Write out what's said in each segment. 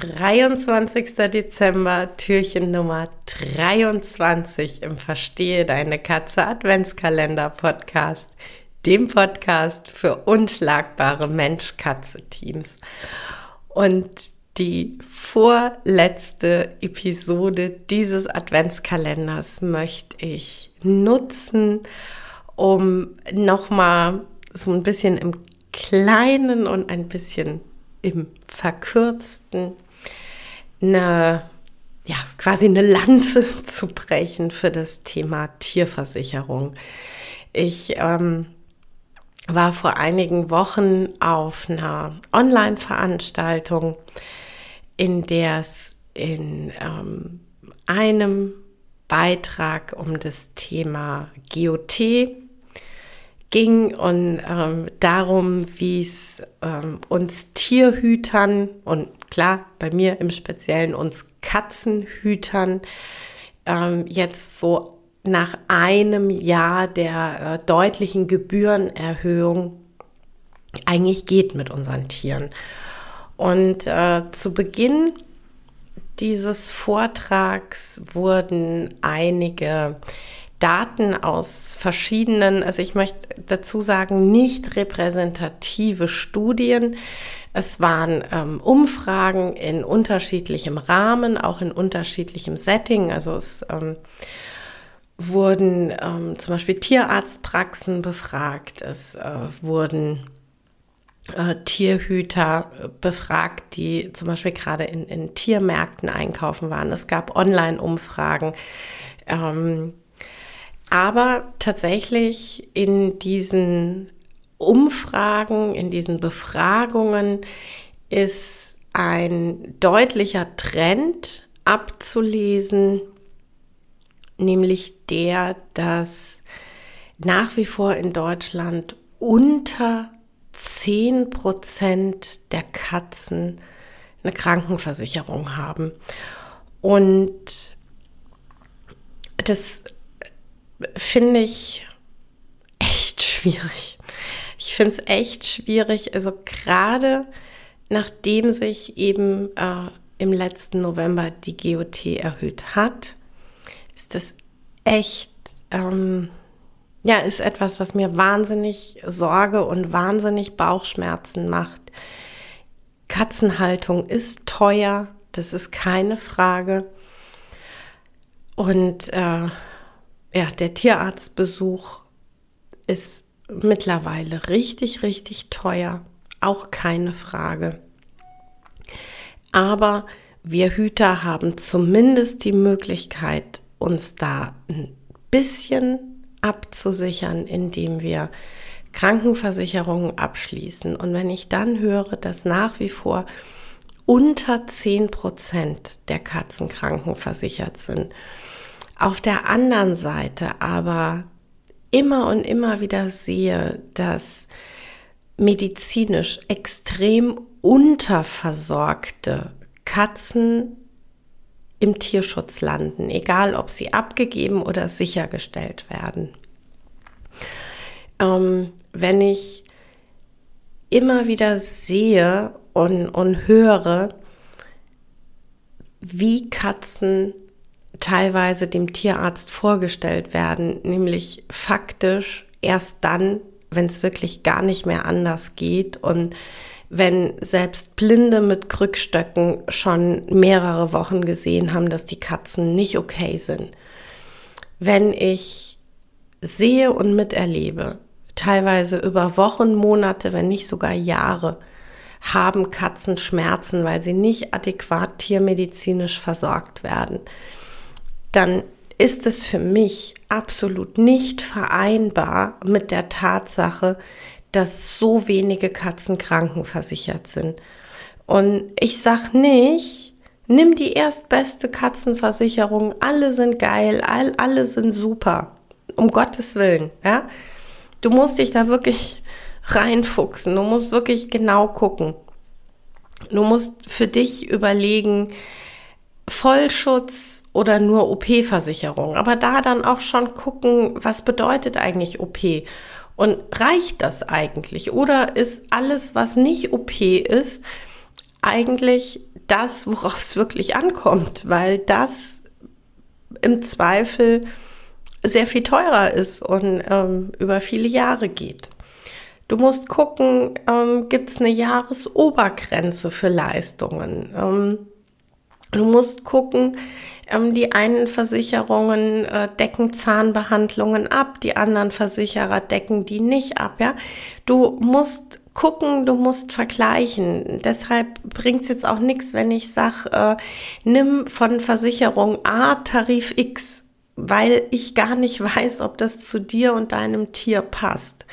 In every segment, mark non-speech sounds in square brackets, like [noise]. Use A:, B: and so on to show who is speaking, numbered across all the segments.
A: 23. Dezember, Türchen Nummer 23 im Verstehe deine Katze Adventskalender Podcast, dem Podcast für unschlagbare Mensch-Katze-Teams. Und die vorletzte Episode dieses Adventskalenders möchte ich nutzen, um nochmal so ein bisschen im Kleinen und ein bisschen im Verkürzten eine, ja, quasi eine Lanze [laughs] zu brechen für das Thema Tierversicherung. Ich ähm, war vor einigen Wochen auf einer Online-Veranstaltung, in der es in ähm, einem Beitrag um das Thema GOT ging und ähm, darum, wie es ähm, uns Tierhütern und klar, bei mir im Speziellen uns Katzenhütern ähm, jetzt so nach einem Jahr der äh, deutlichen Gebührenerhöhung eigentlich geht mit unseren Tieren. Und äh, zu Beginn dieses Vortrags wurden einige Daten aus verschiedenen, also ich möchte dazu sagen, nicht repräsentative Studien. Es waren ähm, Umfragen in unterschiedlichem Rahmen, auch in unterschiedlichem Setting. Also es ähm, wurden ähm, zum Beispiel Tierarztpraxen befragt, es äh, wurden äh, Tierhüter befragt, die zum Beispiel gerade in, in Tiermärkten einkaufen waren. Es gab Online-Umfragen. Aber tatsächlich in diesen Umfragen, in diesen Befragungen ist ein deutlicher Trend abzulesen, nämlich der, dass nach wie vor in Deutschland unter 10 Prozent der Katzen eine Krankenversicherung haben. Und das finde ich echt schwierig. Ich finde es echt schwierig, also gerade nachdem sich eben äh, im letzten November die GOT erhöht hat, ist das echt, ähm, ja, ist etwas, was mir wahnsinnig Sorge und wahnsinnig Bauchschmerzen macht. Katzenhaltung ist teuer, das ist keine Frage. Und äh, ja, der Tierarztbesuch ist mittlerweile richtig, richtig teuer. Auch keine Frage. Aber wir Hüter haben zumindest die Möglichkeit, uns da ein bisschen abzusichern, indem wir Krankenversicherungen abschließen. Und wenn ich dann höre, dass nach wie vor unter 10 Prozent der Katzen krankenversichert sind, auf der anderen Seite aber immer und immer wieder sehe, dass medizinisch extrem unterversorgte Katzen im Tierschutz landen, egal ob sie abgegeben oder sichergestellt werden. Ähm, wenn ich immer wieder sehe und, und höre, wie Katzen teilweise dem Tierarzt vorgestellt werden, nämlich faktisch erst dann, wenn es wirklich gar nicht mehr anders geht und wenn selbst Blinde mit Krückstöcken schon mehrere Wochen gesehen haben, dass die Katzen nicht okay sind. Wenn ich sehe und miterlebe, teilweise über Wochen, Monate, wenn nicht sogar Jahre, haben Katzen Schmerzen, weil sie nicht adäquat tiermedizinisch versorgt werden dann ist es für mich absolut nicht vereinbar mit der Tatsache, dass so wenige Katzen krankenversichert sind. Und ich sag nicht, nimm die erstbeste Katzenversicherung, alle sind geil, all, alle sind super. Um Gottes Willen, ja. Du musst dich da wirklich reinfuchsen. Du musst wirklich genau gucken. Du musst für dich überlegen, Vollschutz oder nur OP-Versicherung. Aber da dann auch schon gucken, was bedeutet eigentlich OP? Und reicht das eigentlich? Oder ist alles, was nicht OP ist, eigentlich das, worauf es wirklich ankommt, weil das im Zweifel sehr viel teurer ist und ähm, über viele Jahre geht. Du musst gucken, ähm, gibt es eine Jahresobergrenze für Leistungen? Ähm, du musst gucken, ähm, die einen Versicherungen äh, decken Zahnbehandlungen ab, die anderen Versicherer decken die nicht ab. Ja, du musst gucken, du musst vergleichen. Deshalb bringt es jetzt auch nichts, wenn ich sage, äh, nimm von Versicherung A Tarif X, weil ich gar nicht [laughs] weiß, ob das zu dir und deinem Tier passt.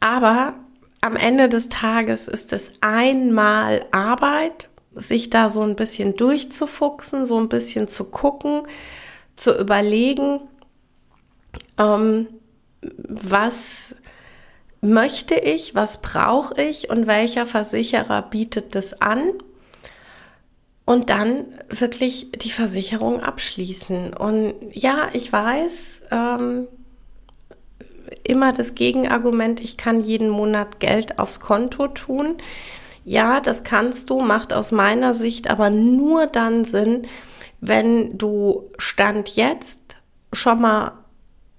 A: Aber am Ende des Tages ist es einmal Arbeit sich da so ein bisschen durchzufuchsen, so ein bisschen zu gucken, zu überlegen, ähm, was möchte ich, was brauche ich und welcher Versicherer bietet das an. Und dann wirklich die Versicherung abschließen. Und ja, ich weiß, ähm, immer das Gegenargument, ich kann jeden Monat Geld aufs Konto tun. Ja, das kannst du, macht aus meiner Sicht aber nur dann Sinn, wenn du Stand jetzt schon mal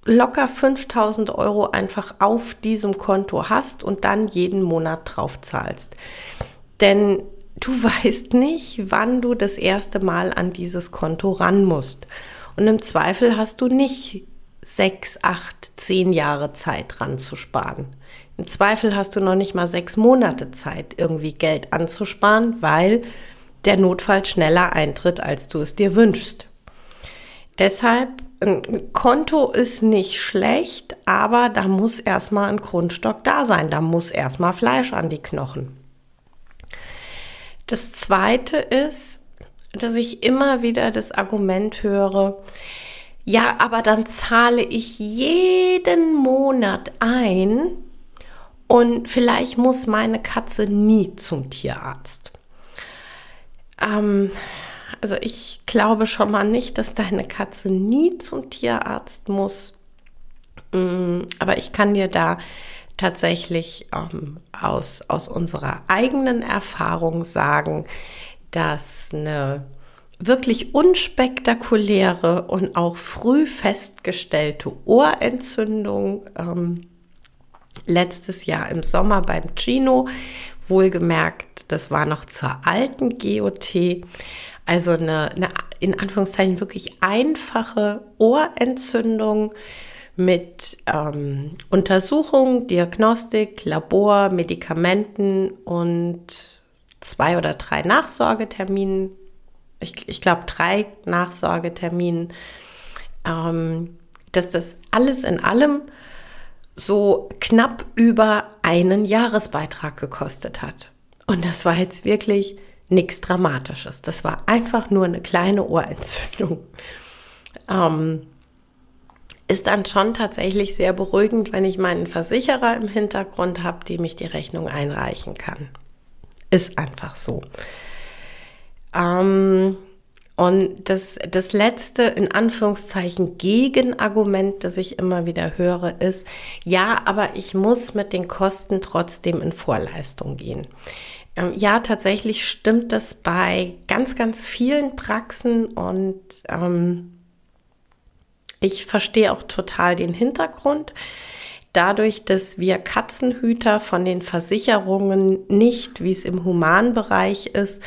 A: locker 5000 Euro einfach auf diesem Konto hast und dann jeden Monat drauf zahlst. Denn du [laughs] weißt nicht, wann du das erste Mal an dieses Konto ran musst. Und im Zweifel hast du nicht sechs, acht, zehn Jahre Zeit ranzusparen. Im Zweifel hast du noch nicht mal sechs Monate Zeit, irgendwie Geld anzusparen, weil der Notfall schneller eintritt, als du es dir wünschst. Deshalb, ein Konto ist nicht schlecht, aber da muss erstmal ein Grundstock da sein. Da muss erstmal Fleisch an die Knochen. Das zweite ist, dass ich immer wieder das Argument höre, ja, aber dann zahle ich jeden Monat ein, und vielleicht muss meine Katze nie zum Tierarzt. Ähm, also ich glaube schon mal nicht, dass deine Katze nie zum Tierarzt muss. Mm, aber ich kann dir da tatsächlich ähm, aus, aus unserer eigenen Erfahrung sagen, dass eine wirklich unspektakuläre und auch früh festgestellte Ohrentzündung ähm, letztes Jahr im Sommer beim Chino. Wohlgemerkt, das war noch zur alten GOT. Also eine, eine in Anführungszeichen wirklich einfache Ohrentzündung mit ähm, Untersuchung, Diagnostik, Labor, Medikamenten und zwei oder drei Nachsorgeterminen. Ich, ich glaube, drei Nachsorgeterminen. Ähm, dass das alles in allem so knapp über einen Jahresbeitrag gekostet hat. Und das war jetzt wirklich nichts Dramatisches. Das war einfach nur eine kleine Ohrentzündung. Ähm, ist dann schon tatsächlich sehr beruhigend, wenn ich meinen Versicherer im Hintergrund habe, dem ich die Rechnung einreichen kann. Ist einfach so. Ähm, und das, das letzte, in Anführungszeichen, Gegenargument, das ich immer wieder höre, ist, ja, aber ich muss mit den Kosten trotzdem in Vorleistung gehen. Ähm, ja, tatsächlich stimmt das bei ganz, ganz vielen Praxen und ähm, ich verstehe auch total den Hintergrund. Dadurch, dass wir Katzenhüter von den Versicherungen nicht, wie es im Humanbereich ist,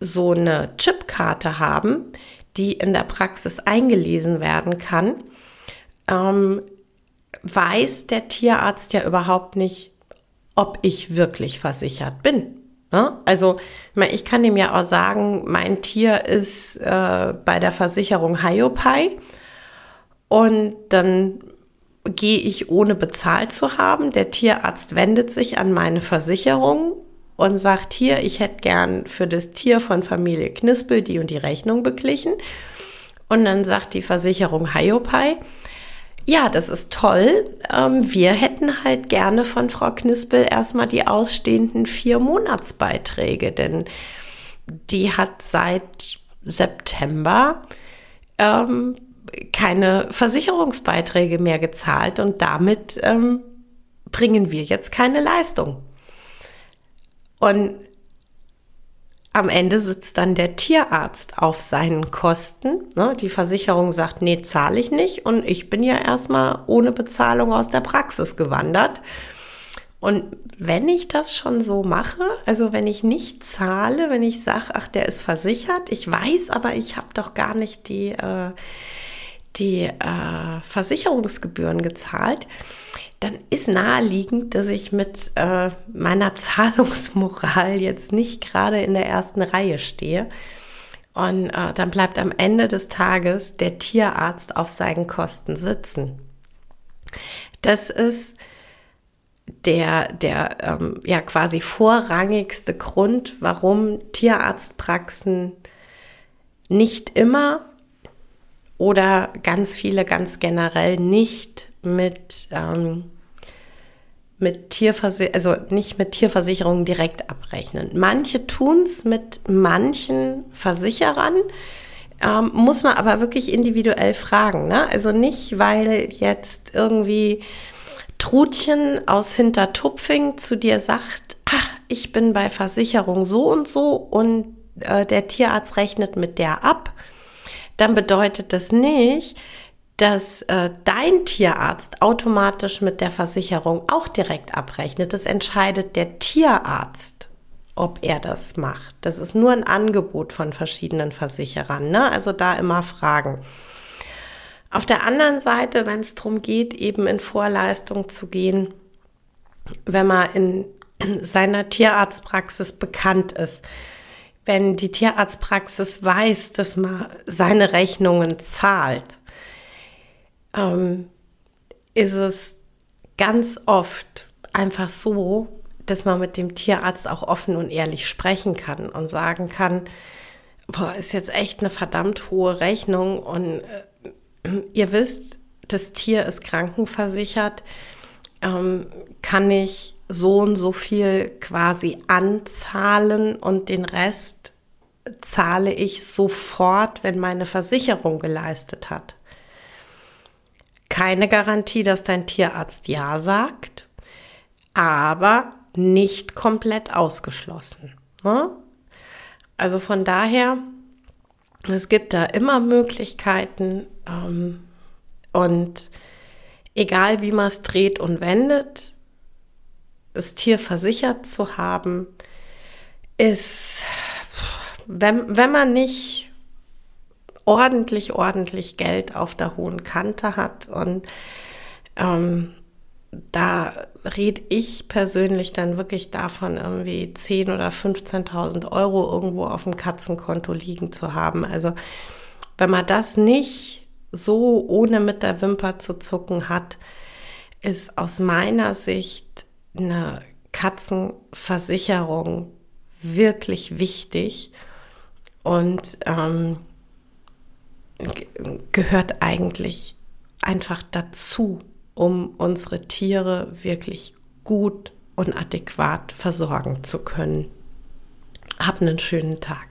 A: so eine Chipkarte haben, die in der Praxis eingelesen werden kann, ähm, weiß der Tierarzt ja überhaupt nicht, ob ich wirklich versichert bin. Ne? Also ich kann ihm ja auch sagen, mein Tier ist äh, bei der Versicherung Hyopai und dann gehe ich ohne bezahlt zu haben. Der Tierarzt wendet sich an meine Versicherung und sagt, hier, ich hätte gern für das Tier von Familie Knispel die und die Rechnung beglichen. Und dann sagt die Versicherung Hyopai, ja, das ist toll. Ähm, wir hätten halt gerne von Frau Knispel erstmal die ausstehenden vier Monatsbeiträge, denn die hat seit September ähm, keine Versicherungsbeiträge mehr gezahlt und damit ähm, bringen wir jetzt keine Leistung. Und am Ende sitzt dann der Tierarzt auf seinen Kosten. Ne? Die Versicherung sagt, nee, zahle ich nicht. Und ich bin ja erstmal ohne Bezahlung aus der Praxis gewandert. Und wenn ich das schon so mache, also wenn ich nicht zahle, wenn ich sage, ach, der ist versichert, ich weiß aber, ich habe doch gar nicht die, äh, die äh, Versicherungsgebühren gezahlt, dann ist naheliegend, dass ich mit äh, meiner [laughs] Zahlungsmoral jetzt nicht gerade in der ersten Reihe stehe. Und äh, dann bleibt am Ende des Tages der Tierarzt auf seinen Kosten sitzen. Das ist der, der ähm, ja quasi vorrangigste Grund, warum Tierarztpraxen nicht immer oder ganz viele ganz generell nicht mit, ähm, mit Tierversicherung, also nicht mit Tierversicherungen direkt abrechnen. Manche tun es mit manchen Versicherern, ähm, muss man aber wirklich individuell fragen. Ne? Also nicht, weil jetzt irgendwie Trutchen aus Hintertupfing zu dir sagt, ach, ich bin bei Versicherung so und so und äh, der Tierarzt rechnet mit der ab, dann bedeutet das nicht, dass äh, dein Tierarzt automatisch mit der Versicherung auch direkt abrechnet. Das entscheidet der Tierarzt, ob er das macht. Das ist nur ein Angebot von verschiedenen Versicherern. Ne? Also da immer fragen. Auf der anderen Seite, wenn es darum geht, eben in Vorleistung zu gehen, wenn man in [clears throat] seiner Tierarztpraxis bekannt ist, wenn die Tierarztpraxis weiß, dass man seine Rechnungen zahlt, ähm, ist es ganz oft einfach so, dass man mit dem Tierarzt auch offen und ehrlich sprechen kann und sagen kann, boah, ist jetzt echt eine verdammt hohe Rechnung und äh, ihr wisst, das Tier ist krankenversichert, ähm, kann ich so und so viel quasi anzahlen und den Rest zahle ich sofort, wenn meine Versicherung geleistet hat. Keine Garantie, dass dein Tierarzt Ja sagt, aber nicht komplett ausgeschlossen. Ne? Also von daher es gibt da immer Möglichkeiten ähm, und egal wie man es dreht und wendet, das Tier versichert zu haben, ist, wenn, wenn man nicht ordentlich, ordentlich Geld auf der hohen Kante hat und ähm, da rede ich persönlich dann wirklich davon, irgendwie 10.000 oder 15.000 Euro irgendwo auf dem Katzenkonto liegen zu haben. Also wenn man das nicht so ohne mit der Wimper zu zucken hat, ist aus meiner Sicht eine Katzenversicherung wirklich wichtig und ähm, gehört eigentlich einfach dazu um unsere Tiere wirklich gut und adäquat versorgen zu können. Hab einen schönen Tag.